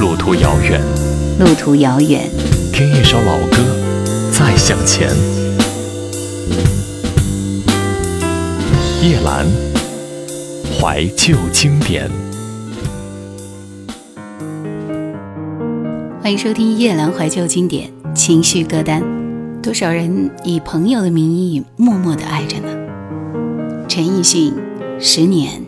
路途遥远，路途遥远，听一首老歌，再向前。叶兰，怀旧经典。欢迎收听叶兰怀旧经典情绪歌单。多少人以朋友的名义默默的爱着呢？陈奕迅，十年。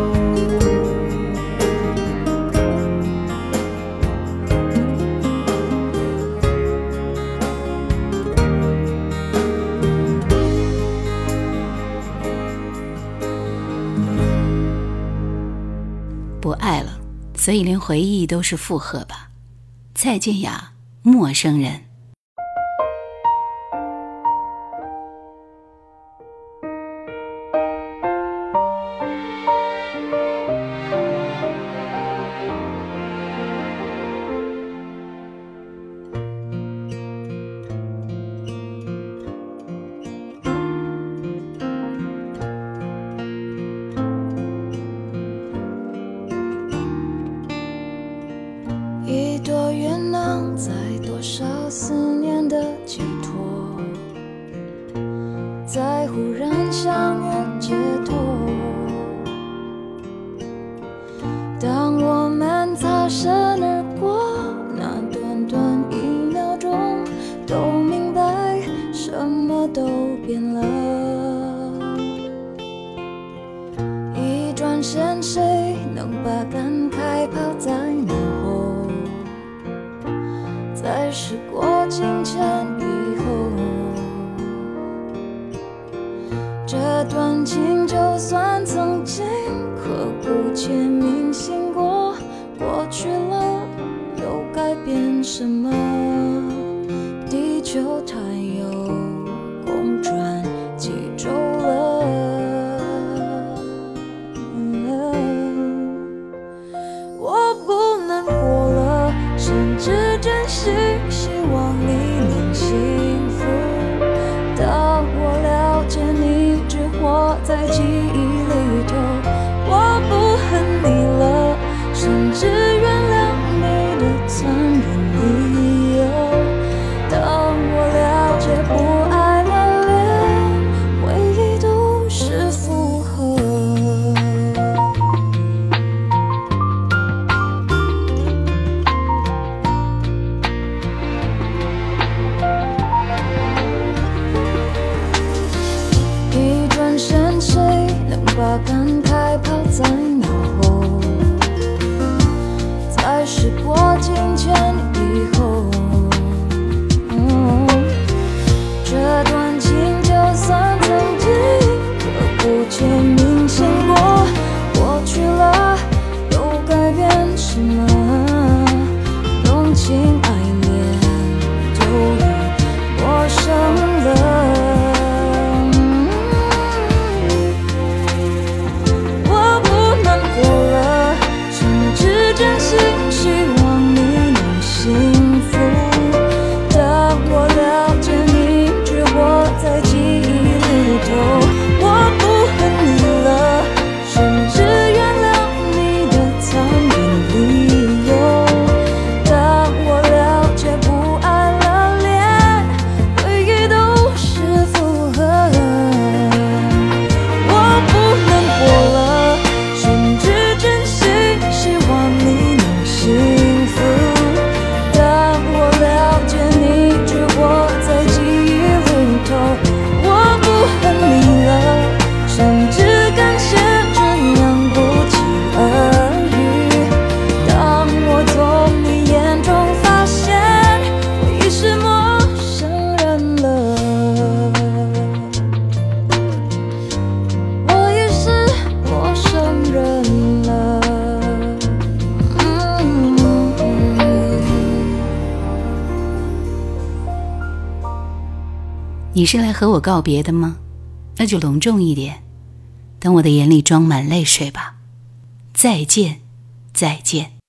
不爱了，所以连回忆都是负荷吧。再见呀，陌生人。这段情就算曾经刻骨且铭心过，过去了又改变什么？地球。是来和我告别的吗？那就隆重一点等我的眼里装满泪水吧。再见再见。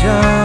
shine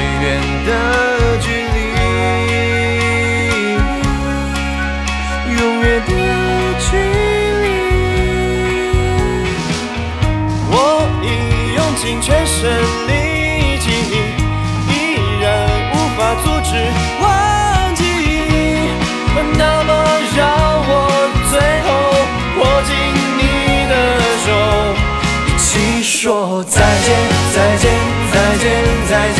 最远的距离永远的距离我已用尽全身力气依然无法阻止忘记你那么让我最后握紧你的手一起说再见再见再见再见。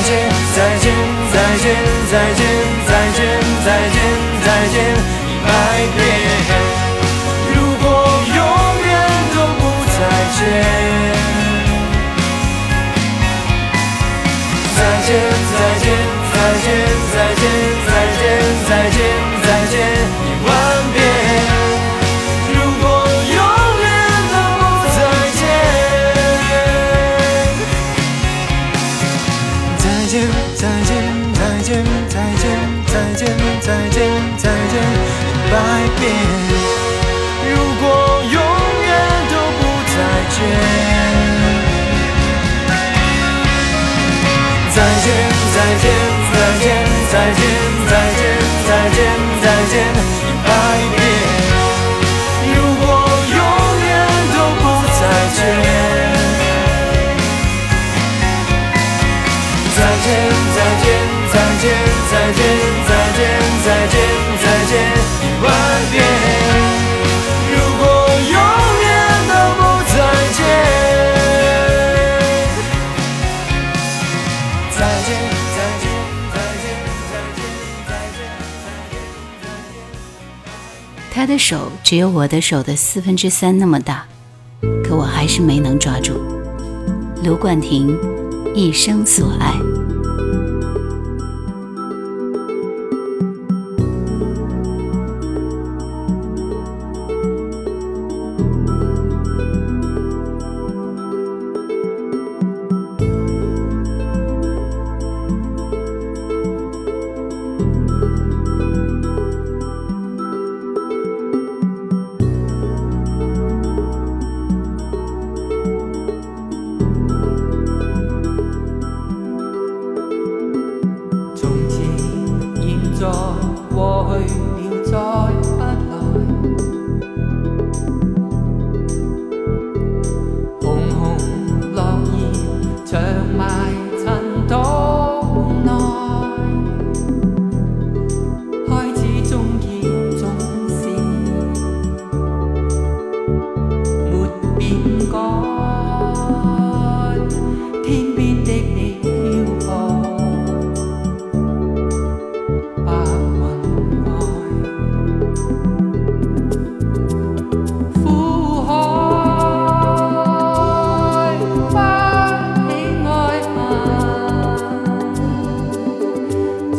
再见再见再见再见再见再见再见一百遍如果永远都不再见再见再见再见再见一百遍如果永远都不再见再见再见再见再见。的手只有我的手的四分之三那么大可我还是没能抓住。卢冠廷一生所爱。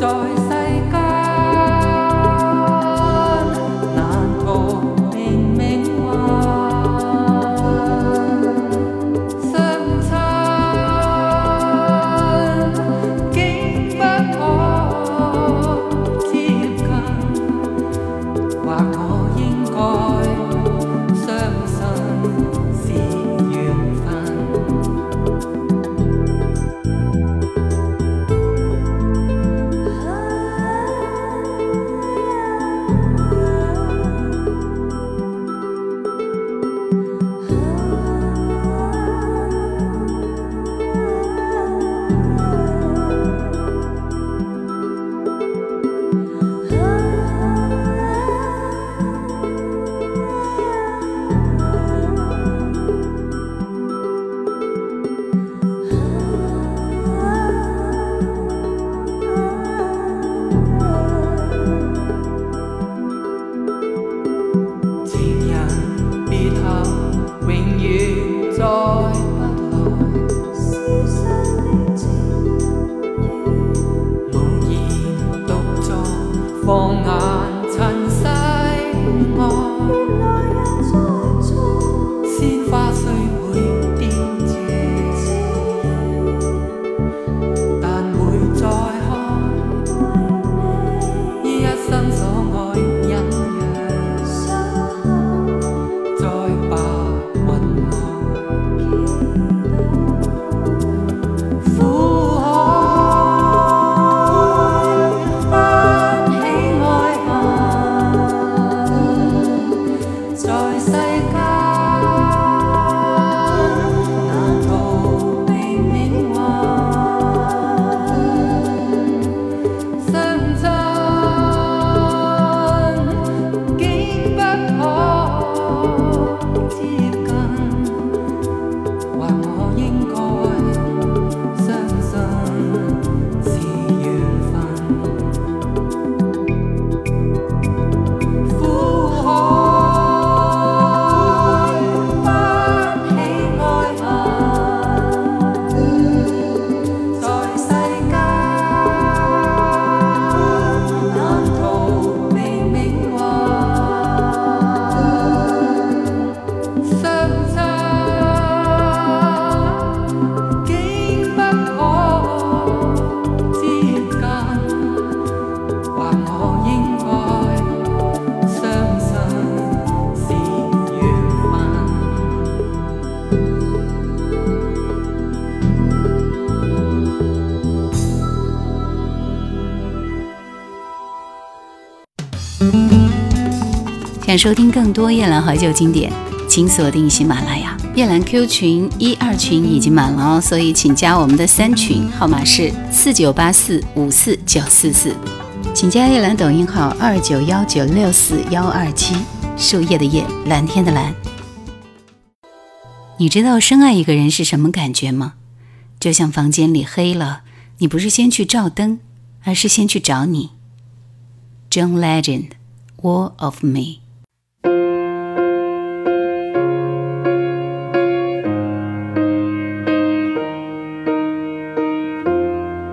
stars 最高。想收听更多夜兰怀旧经典，请锁定喜马拉雅。夜兰 Q 群一二群已经满了哦，所以请加我们的三群，号码是四九八四五四九四四。请加夜兰抖音号二九幺九六四幺二七，树叶的叶，蓝天的蓝。你知道深爱一个人是什么感觉吗？就像房间里黑了，你不是先去照灯，而是先去找你。John Legend，《War of Me》。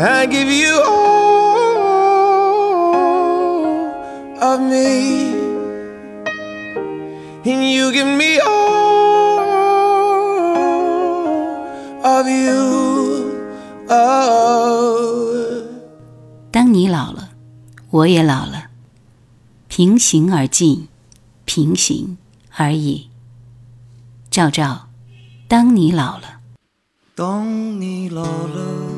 I give you all of me. And you give me all of you. Oh. 当你老了，我也老了，平行而进，平行而已。赵照，当你老了，当你老了，头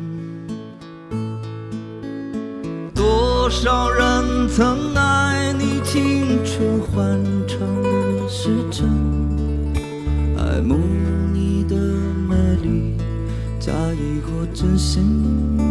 多少人曾爱你青春欢畅的时辰，爱慕你的美丽，假意或真心。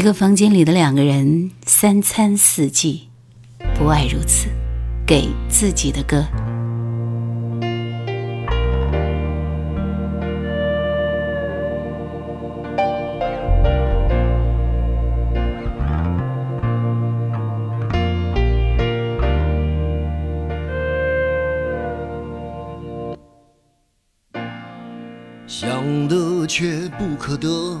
一个房间里的两个人，三餐四季，不外如此，给自己的歌。却不可得，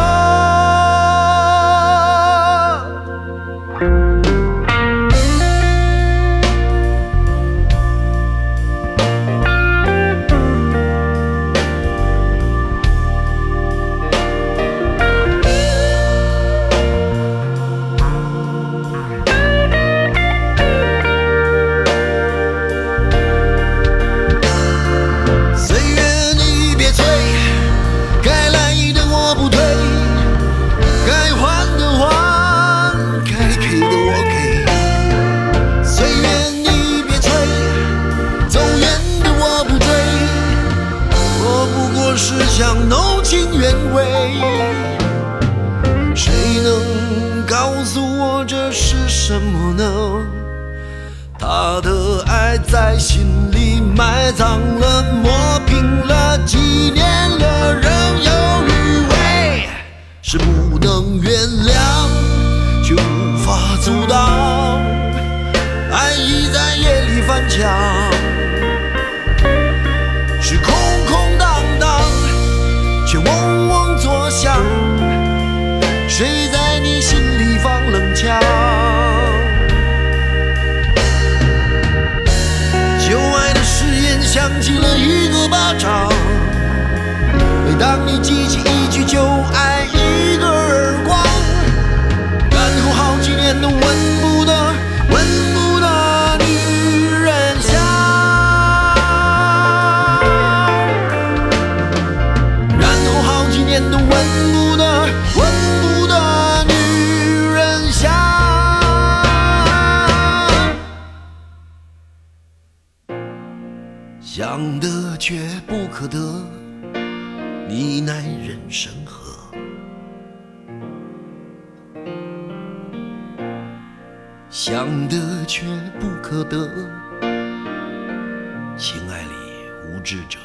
是不能原谅，却无法阻挡。爱已在夜里翻墙，想得却不可得，情爱里无知者。